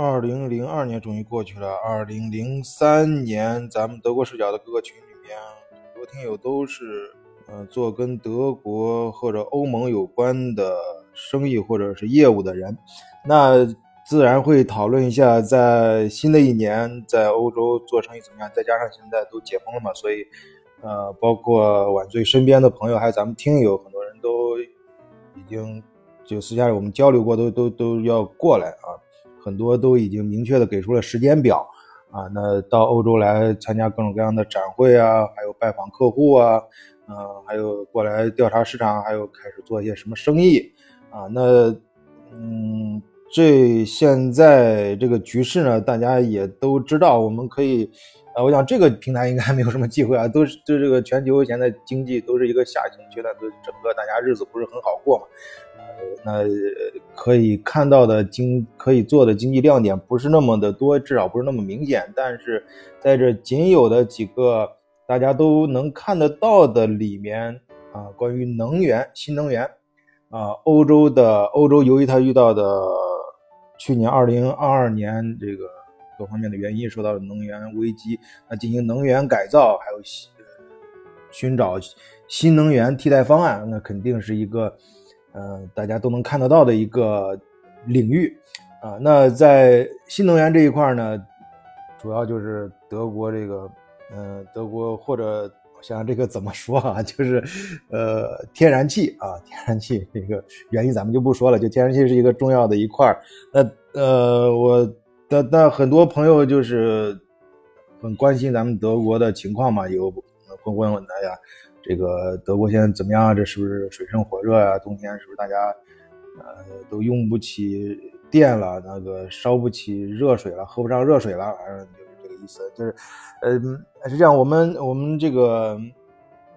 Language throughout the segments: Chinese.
二零零二年终于过去了，二零零三年，咱们德国视角的各个群里面，很多听友都是，呃，做跟德国或者欧盟有关的生意或者是业务的人，那自然会讨论一下，在新的一年在欧洲做生意怎么样。再加上现在都解封了嘛，所以，呃，包括晚醉身边的朋友，还有咱们听友，很多人都已经就私下里我们交流过，都都都要过来啊。很多都已经明确的给出了时间表啊，那到欧洲来参加各种各样的展会啊，还有拜访客户啊，嗯，还有过来调查市场，还有开始做一些什么生意啊？那嗯，这现在这个局势呢，大家也都知道，我们可以，呃，我想这个平台应该没有什么忌讳啊，都是就这个全球现在经济都是一个下行阶段，都整个大家日子不是很好过嘛。那可以看到的经可以做的经济亮点不是那么的多，至少不是那么明显。但是在这仅有的几个大家都能看得到的里面啊，关于能源、新能源啊，欧洲的欧洲由于它遇到的去年二零二二年这个各方面的原因，受到了能源危机，那进行能源改造，还有寻找新能源替代方案，那肯定是一个。嗯，大家都能看得到的一个领域啊。那在新能源这一块呢，主要就是德国这个，嗯，德国或者我想想这个怎么说啊，就是呃，天然气啊，天然气这个原因咱们就不说了，就天然气是一个重要的一块那呃，我的那很多朋友就是很关心咱们德国的情况嘛，有会问我哎呀。这个德国现在怎么样啊？这是不是水深火热啊？冬天是不是大家，呃，都用不起电了？那个烧不起热水了，喝不上热水了？反正就是这个意思。就是，呃，是这样。我们我们这个，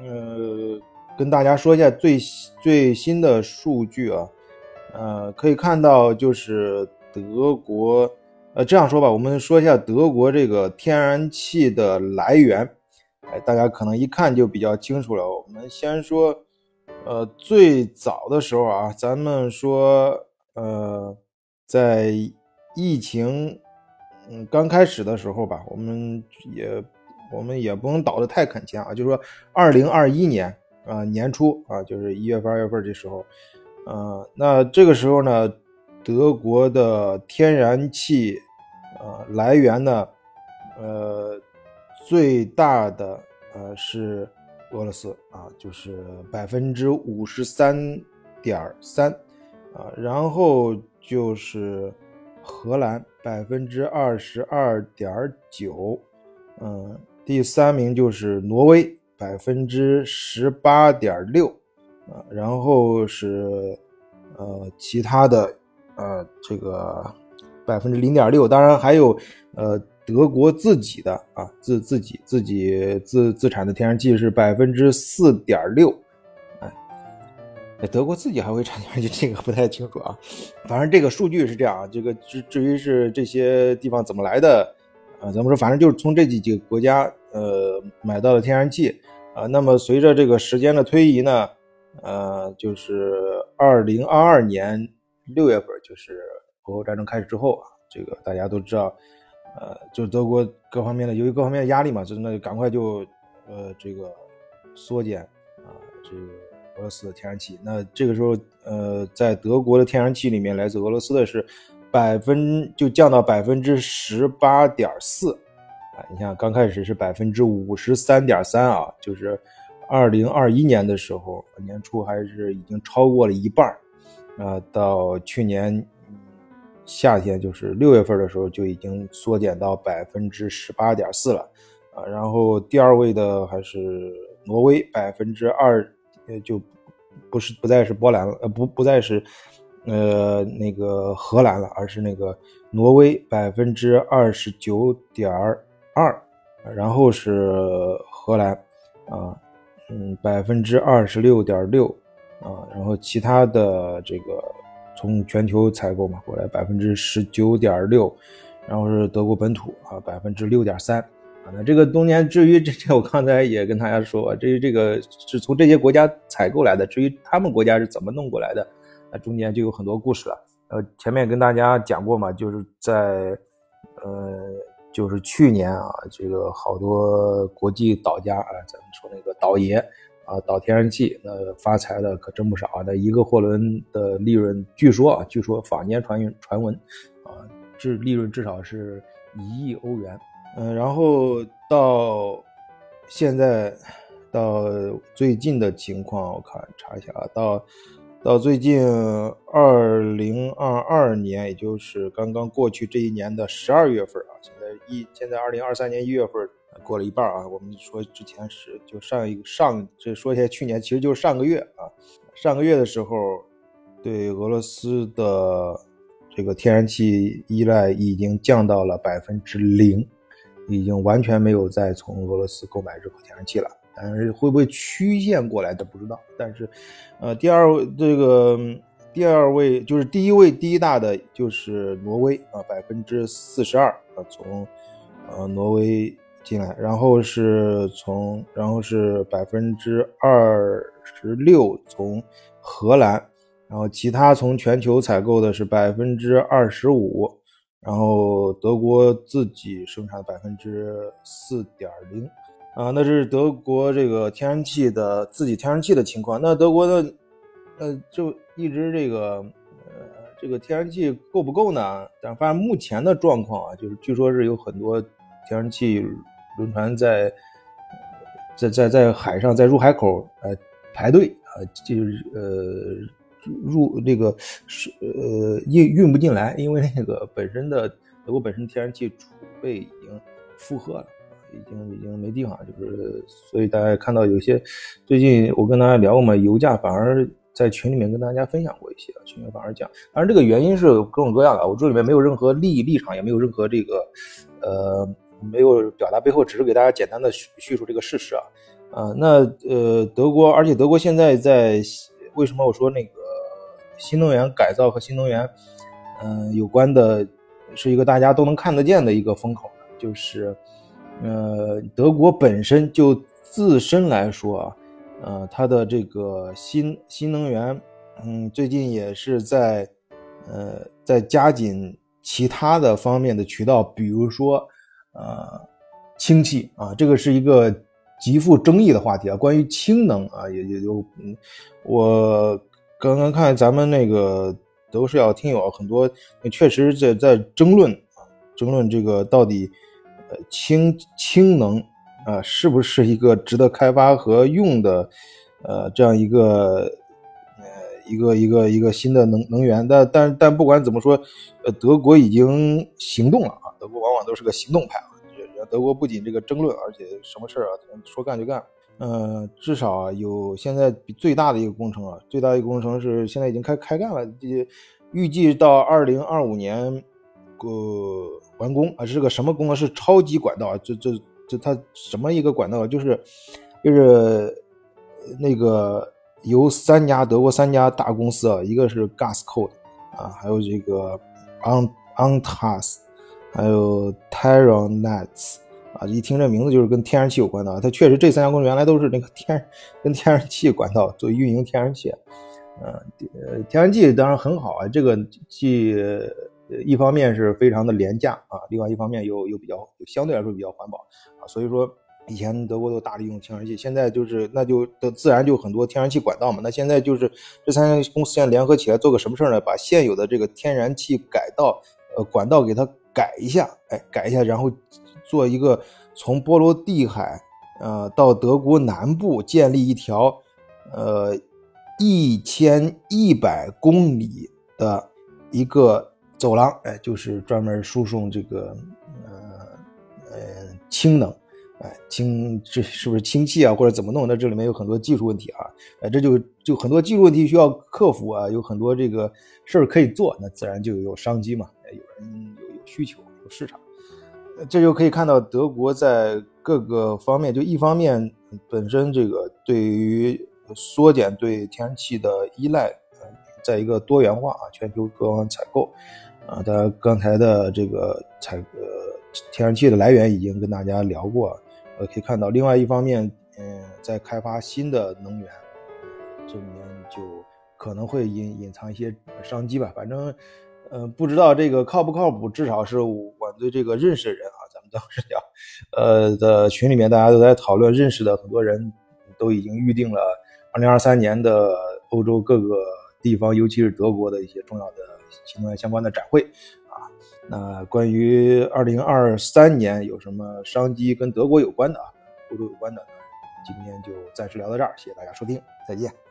呃，跟大家说一下最最新的数据啊。呃，可以看到，就是德国，呃，这样说吧，我们说一下德国这个天然气的来源。哎，大家可能一看就比较清楚了。我们先说，呃，最早的时候啊，咱们说，呃，在疫情嗯刚开始的时候吧，我们也我们也不能倒得太肯前啊，就是说，二零二一年啊年初啊，就是一月份、二月份这时候，呃，那这个时候呢，德国的天然气呃来源呢，呃。最大的呃是俄罗斯啊，就是百分之五十三点三啊，然后就是荷兰百分之二十二点九，嗯，第三名就是挪威百分之十八点六啊，然后是呃其他的呃这个百分之零点六，当然还有呃。德国自己的啊，自自己自己自自产的天然气是百分之四点六，哎，德国自己还会产天然气，这个不太清楚啊。反正这个数据是这样啊，这个至至于是这些地方怎么来的，啊，咱们说反正就是从这几几个国家呃买到的天然气啊。那么随着这个时间的推移呢，呃，就是二零二二年六月份，就是俄乌战争开始之后啊，这个大家都知道。呃，就是德国各方面的，由于各方面的压力嘛，就是那就赶快就，呃，这个缩减啊，这个俄罗斯的天然气。那这个时候，呃，在德国的天然气里面，来自俄罗斯的是百分就降到百分之十八点四，啊，你像刚开始是百分之五十三点三啊，就是二零二一年的时候年初还是已经超过了一半啊，到去年。夏天就是六月份的时候就已经缩减到百分之十八点四了，啊，然后第二位的还是挪威，百分之二，呃，就不是不再是波兰了，呃，不不再是，呃，那个荷兰了，而是那个挪威百分之二十九点二，然后是荷兰，啊，嗯，百分之二十六点六，啊，然后其他的这个。从全球采购嘛过来百分之十九点六，然后是德国本土啊百分之六点三啊。那这个冬天至于这这我刚才也跟大家说，至于这个是从这些国家采购来的，至于他们国家是怎么弄过来的，那中间就有很多故事了呃，前面跟大家讲过嘛，就是在呃，就是去年啊，这个好多国际岛家啊，咱们说那个岛爷啊，倒天然气那发财的可真不少啊，那一个货轮的利润，据说啊，据说坊间传传闻啊，至利润至少是一亿欧元。嗯，然后到现在到最近的情况，我看查一下啊，到到最近二零二二年，也就是刚刚过去这一年的十二月份啊，现在一现在二零二三年一月份过了一半啊，我们说之前是就上一上这说一下去年，其实就是上个月啊，上个月的时候对俄罗斯的这个天然气依赖已经降到了百分之零。已经完全没有再从俄罗斯购买任何天然气了，但是会不会曲线过来的不知道。但是，呃，第二这个第二位就是第一位第一大的就是挪威啊，百分之四十二啊从呃挪威进来，然后是从然后是百分之二十六从荷兰，然后其他从全球采购的是百分之二十五。然后德国自己生产百分之四点零，啊，那这是德国这个天然气的自己天然气的情况。那德国的，呃，就一直这个，呃，这个天然气够不够呢？但反正目前的状况啊，就是据说是有很多天然气轮船在，在在在海上在入海口呃排队啊，就是呃。入那个是呃运运不进来，因为那个本身的德国本身天然气储备已经负荷了，已经已经没地方，就是所以大家看到有些最近我跟大家聊过嘛，油价反而在群里面跟大家分享过一些，群里面反而讲，当然这个原因是各种各样的，我这里面没有任何利益立场，也没有任何这个呃没有表达背后，只是给大家简单的叙叙述这个事实啊啊那呃德国，而且德国现在在为什么我说那个。新能源改造和新能源，嗯，有关的，是一个大家都能看得见的一个风口，就是，呃，德国本身就自身来说啊，呃，它的这个新新能源，嗯，最近也是在，呃，在加紧其他的方面的渠道，比如说，呃，氢气啊，这个是一个极富争议的话题啊，关于氢能啊，也也就，嗯，我。刚刚看咱们那个都是要听友很多，确实在在争论啊，争论这个到底，呃，氢氢能啊是不是一个值得开发和用的，呃，这样一个呃一个一个一个新的能能源。但但但不管怎么说，呃，德国已经行动了啊，德国都是个行动派啊。德国不仅这个争论，而且什么事啊，说干就干。呃，至少，有现在最大的一个工程啊，最大一个工程是现在已经开开干了，预计到二零二五年，呃，完工啊，是个什么工程？是超级管道啊，这这这它什么一个管道？就是就是那个由三家德国三家大公司啊，一个是 Gascode 啊，还有这个 On Ontas，还有 Terranets。啊，一听这名字就是跟天然气有关的啊。它确实这三家公司原来都是那个天跟天然气管道做运营天然气。嗯，呃，天然气当然很好啊，这个既一方面是非常的廉价啊，另外一方面又又比较相对来说比较环保啊。所以说以前德国都大力用天然气，现在就是那就自然就很多天然气管道嘛。那现在就是这三家公司现在联合起来做个什么事儿呢？把现有的这个天然气改道呃管道给它改一下，哎，改一下，然后。做一个从波罗的海，呃，到德国南部建立一条，呃，一千一百公里的一个走廊，哎，就是专门输送这个，呃，呃，氢能，哎，氢这是不是氢气啊，或者怎么弄？那这里面有很多技术问题啊，哎，这就就很多技术问题需要克服啊，有很多这个事儿可以做，那自然就有商机嘛，哎有人有需求，有市场。这就可以看到德国在各个方面，就一方面本身这个对于缩减对天然气的依赖，在一个多元化啊，全球各方采购，啊，大家刚才的这个采呃天然气的来源已经跟大家聊过，呃，可以看到另外一方面，嗯，在开发新的能源，这里面就可能会隐隐藏一些商机吧。反正，呃，不知道这个靠不靠谱，至少是我对这个认识的人啊，咱们当时聊，呃的群里面大家都在讨论，认识的很多人都已经预定了2023年的欧洲各个地方，尤其是德国的一些重要的新能源相关的展会啊。那关于2023年有什么商机跟德国有关的啊，欧洲有关的？今天就暂时聊到这儿，谢谢大家收听，再见。